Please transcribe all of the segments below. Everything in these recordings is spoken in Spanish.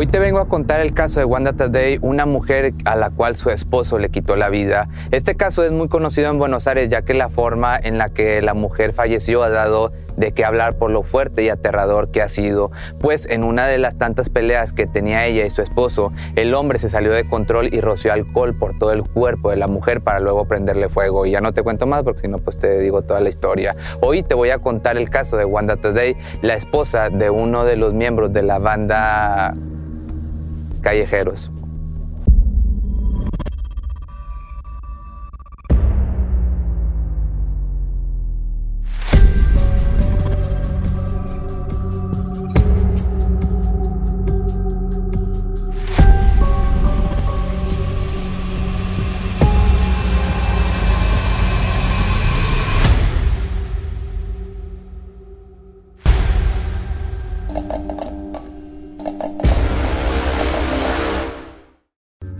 Hoy te vengo a contar el caso de Wanda Tadei, una mujer a la cual su esposo le quitó la vida. Este caso es muy conocido en Buenos Aires ya que la forma en la que la mujer falleció ha dado de qué hablar por lo fuerte y aterrador que ha sido, pues en una de las tantas peleas que tenía ella y su esposo, el hombre se salió de control y roció alcohol por todo el cuerpo de la mujer para luego prenderle fuego. Y ya no te cuento más porque si no pues te digo toda la historia. Hoy te voy a contar el caso de Wanda Today, la esposa de uno de los miembros de la banda callejeros.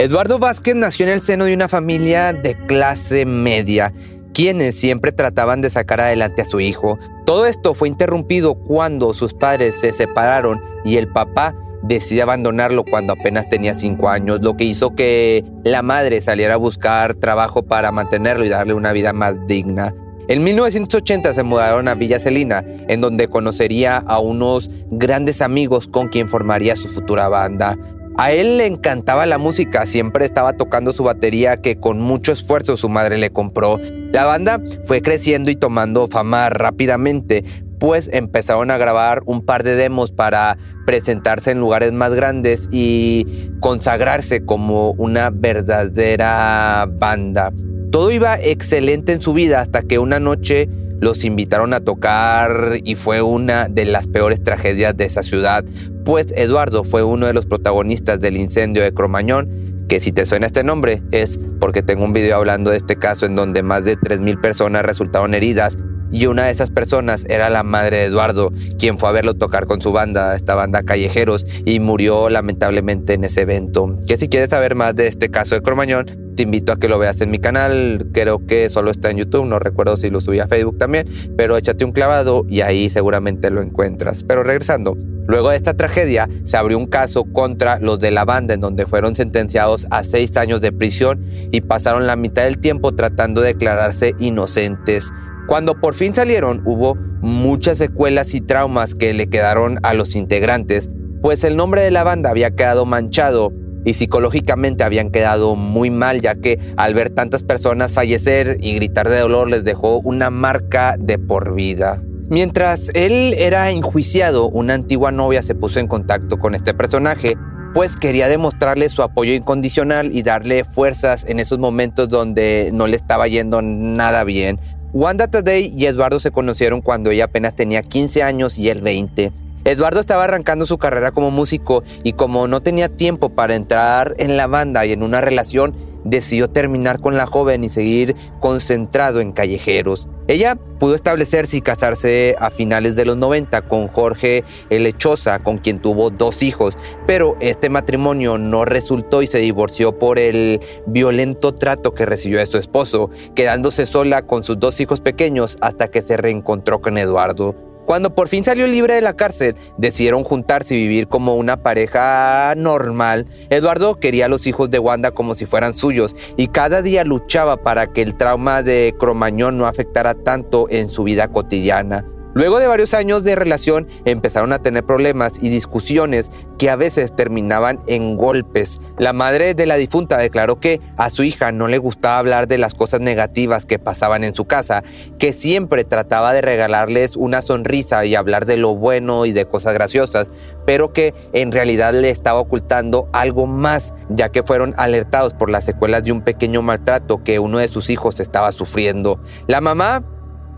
Eduardo Vázquez nació en el seno de una familia de clase media, quienes siempre trataban de sacar adelante a su hijo. Todo esto fue interrumpido cuando sus padres se separaron y el papá decidió abandonarlo cuando apenas tenía 5 años, lo que hizo que la madre saliera a buscar trabajo para mantenerlo y darle una vida más digna. En 1980 se mudaron a Villa Celina, en donde conocería a unos grandes amigos con quien formaría su futura banda. A él le encantaba la música, siempre estaba tocando su batería que con mucho esfuerzo su madre le compró. La banda fue creciendo y tomando fama rápidamente, pues empezaron a grabar un par de demos para presentarse en lugares más grandes y consagrarse como una verdadera banda. Todo iba excelente en su vida hasta que una noche los invitaron a tocar y fue una de las peores tragedias de esa ciudad, pues Eduardo fue uno de los protagonistas del incendio de Cromañón, que si te suena este nombre es porque tengo un video hablando de este caso en donde más de 3.000 personas resultaron heridas y una de esas personas era la madre de Eduardo, quien fue a verlo tocar con su banda, esta banda Callejeros, y murió lamentablemente en ese evento. Que si quieres saber más de este caso de Cromañón, te invito a que lo veas en mi canal. Creo que solo está en YouTube, no recuerdo si lo subí a Facebook también, pero échate un clavado y ahí seguramente lo encuentras. Pero regresando, Luego de esta tragedia, se abrió un caso contra los de la banda en donde fueron sentenciados a seis años de prisión y pasaron la mitad del tiempo tratando de declararse inocentes. Cuando por fin salieron, hubo muchas secuelas y traumas que le quedaron a los integrantes, pues el nombre de la banda había quedado manchado y psicológicamente habían quedado muy mal, ya que al ver tantas personas fallecer y gritar de dolor les dejó una marca de por vida. Mientras él era enjuiciado, una antigua novia se puso en contacto con este personaje, pues quería demostrarle su apoyo incondicional y darle fuerzas en esos momentos donde no le estaba yendo nada bien. Wanda Today y Eduardo se conocieron cuando ella apenas tenía 15 años y él 20. Eduardo estaba arrancando su carrera como músico y como no tenía tiempo para entrar en la banda y en una relación, decidió terminar con la joven y seguir concentrado en callejeros. Ella pudo establecerse y casarse a finales de los 90 con Jorge Lechosa, con quien tuvo dos hijos, pero este matrimonio no resultó y se divorció por el violento trato que recibió de su esposo, quedándose sola con sus dos hijos pequeños hasta que se reencontró con Eduardo. Cuando por fin salió libre de la cárcel, decidieron juntarse y vivir como una pareja normal. Eduardo quería a los hijos de Wanda como si fueran suyos y cada día luchaba para que el trauma de Cromañón no afectara tanto en su vida cotidiana. Luego de varios años de relación empezaron a tener problemas y discusiones que a veces terminaban en golpes. La madre de la difunta declaró que a su hija no le gustaba hablar de las cosas negativas que pasaban en su casa, que siempre trataba de regalarles una sonrisa y hablar de lo bueno y de cosas graciosas, pero que en realidad le estaba ocultando algo más, ya que fueron alertados por las secuelas de un pequeño maltrato que uno de sus hijos estaba sufriendo. La mamá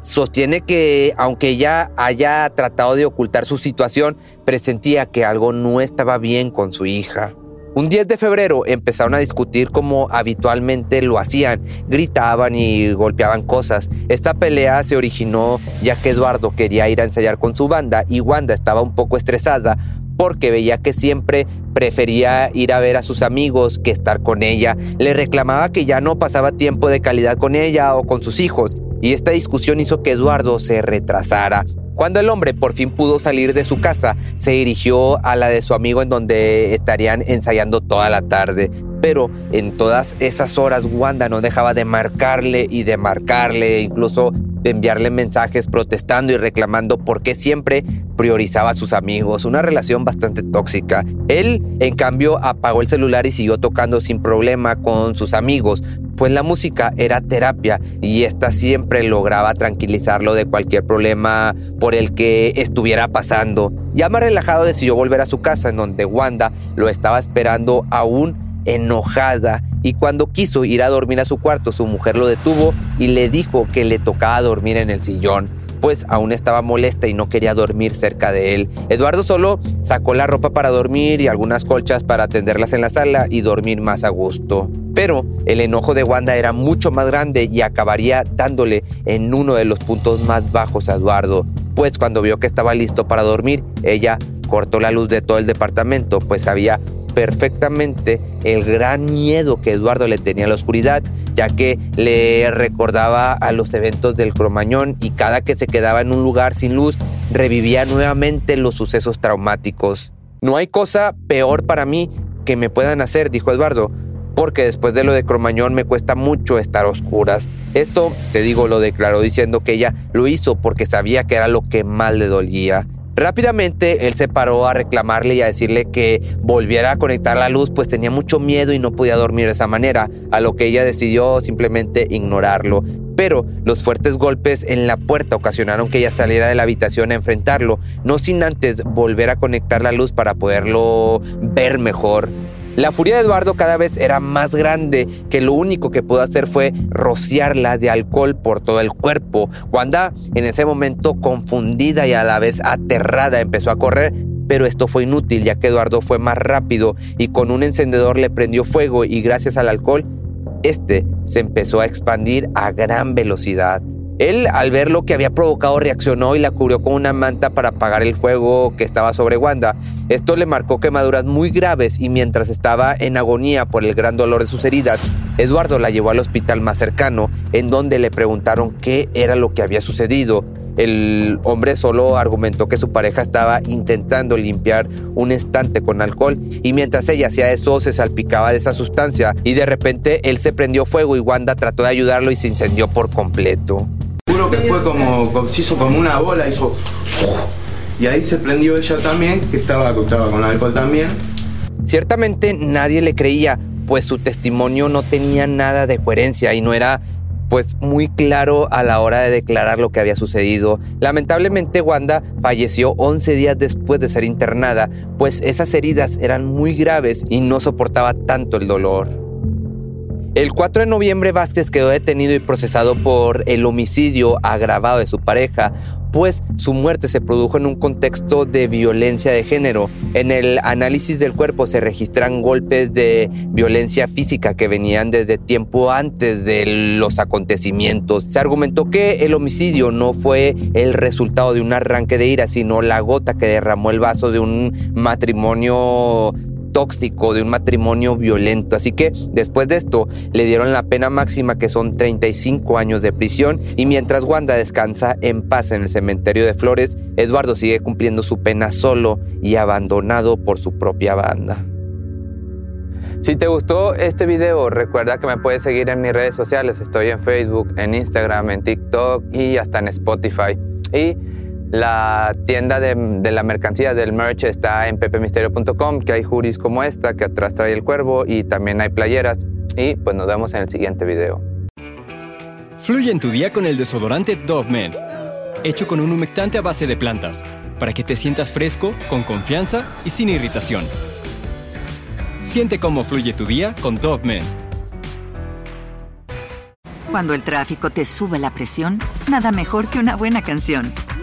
sostiene que aunque ella haya tratado de ocultar su situación, presentía que algo no estaba bien con su hija. Un 10 de febrero empezaron a discutir como habitualmente lo hacían, gritaban y golpeaban cosas. Esta pelea se originó ya que Eduardo quería ir a ensayar con su banda y Wanda estaba un poco estresada porque veía que siempre prefería ir a ver a sus amigos que estar con ella. Le reclamaba que ya no pasaba tiempo de calidad con ella o con sus hijos y esta discusión hizo que Eduardo se retrasara. Cuando el hombre por fin pudo salir de su casa, se dirigió a la de su amigo en donde estarían ensayando toda la tarde. Pero en todas esas horas Wanda no dejaba de marcarle y de marcarle, incluso de enviarle mensajes protestando y reclamando por qué siempre priorizaba a sus amigos, una relación bastante tóxica. Él, en cambio, apagó el celular y siguió tocando sin problema con sus amigos, pues la música era terapia y esta siempre lograba tranquilizarlo de cualquier problema por el que estuviera pasando. Ya más relajado decidió volver a su casa en donde Wanda lo estaba esperando aún enojada y cuando quiso ir a dormir a su cuarto su mujer lo detuvo y le dijo que le tocaba dormir en el sillón pues aún estaba molesta y no quería dormir cerca de él. Eduardo solo sacó la ropa para dormir y algunas colchas para tenderlas en la sala y dormir más a gusto. Pero el enojo de Wanda era mucho más grande y acabaría dándole en uno de los puntos más bajos a Eduardo, pues cuando vio que estaba listo para dormir, ella cortó la luz de todo el departamento, pues sabía perfectamente el gran miedo que Eduardo le tenía a la oscuridad, ya que le recordaba a los eventos del cromañón y cada que se quedaba en un lugar sin luz, revivía nuevamente los sucesos traumáticos. No hay cosa peor para mí que me puedan hacer, dijo Eduardo, porque después de lo de Cromañón me cuesta mucho estar a oscuras. Esto, te digo, lo declaró diciendo que ella lo hizo porque sabía que era lo que más le dolía. Rápidamente él se paró a reclamarle y a decirle que volviera a conectar la luz, pues tenía mucho miedo y no podía dormir de esa manera, a lo que ella decidió simplemente ignorarlo. Pero los fuertes golpes en la puerta ocasionaron que ella saliera de la habitación a enfrentarlo, no sin antes volver a conectar la luz para poderlo ver mejor. La furia de Eduardo cada vez era más grande, que lo único que pudo hacer fue rociarla de alcohol por todo el cuerpo. Wanda, en ese momento confundida y a la vez aterrada, empezó a correr, pero esto fue inútil ya que Eduardo fue más rápido y con un encendedor le prendió fuego y gracias al alcohol, este se empezó a expandir a gran velocidad. Él, al ver lo que había provocado, reaccionó y la cubrió con una manta para apagar el fuego que estaba sobre Wanda. Esto le marcó quemaduras muy graves y mientras estaba en agonía por el gran dolor de sus heridas, Eduardo la llevó al hospital más cercano, en donde le preguntaron qué era lo que había sucedido. El hombre solo argumentó que su pareja estaba intentando limpiar un estante con alcohol y mientras ella hacía eso se salpicaba de esa sustancia y de repente él se prendió fuego y Wanda trató de ayudarlo y se incendió por completo. Que fue como, como una bola, hizo... Y ahí se prendió ella también, que estaba, que con alcohol también. Ciertamente nadie le creía, pues su testimonio no tenía nada de coherencia y no era pues muy claro a la hora de declarar lo que había sucedido. Lamentablemente Wanda falleció 11 días después de ser internada, pues esas heridas eran muy graves y no soportaba tanto el dolor. El 4 de noviembre Vázquez quedó detenido y procesado por el homicidio agravado de su pareja, pues su muerte se produjo en un contexto de violencia de género. En el análisis del cuerpo se registran golpes de violencia física que venían desde tiempo antes de los acontecimientos. Se argumentó que el homicidio no fue el resultado de un arranque de ira, sino la gota que derramó el vaso de un matrimonio tóxico, de un matrimonio violento. Así que después de esto le dieron la pena máxima que son 35 años de prisión y mientras Wanda descansa en paz en el cementerio de Flores, Eduardo sigue cumpliendo su pena solo y abandonado por su propia banda. Si te gustó este video, recuerda que me puedes seguir en mis redes sociales. Estoy en Facebook, en Instagram, en TikTok y hasta en Spotify. Y la tienda de, la mercancía del merch está en pepemisterio.com, que hay juris como esta, que atrás trae el cuervo y también hay playeras. Y pues nos vemos en el siguiente video. Fluye en tu día con el desodorante Dove Men, hecho con un humectante a base de plantas, para que te sientas fresco, con confianza y sin irritación. Siente cómo fluye tu día con Dove Men. Cuando el tráfico te sube la presión, nada mejor que una buena canción.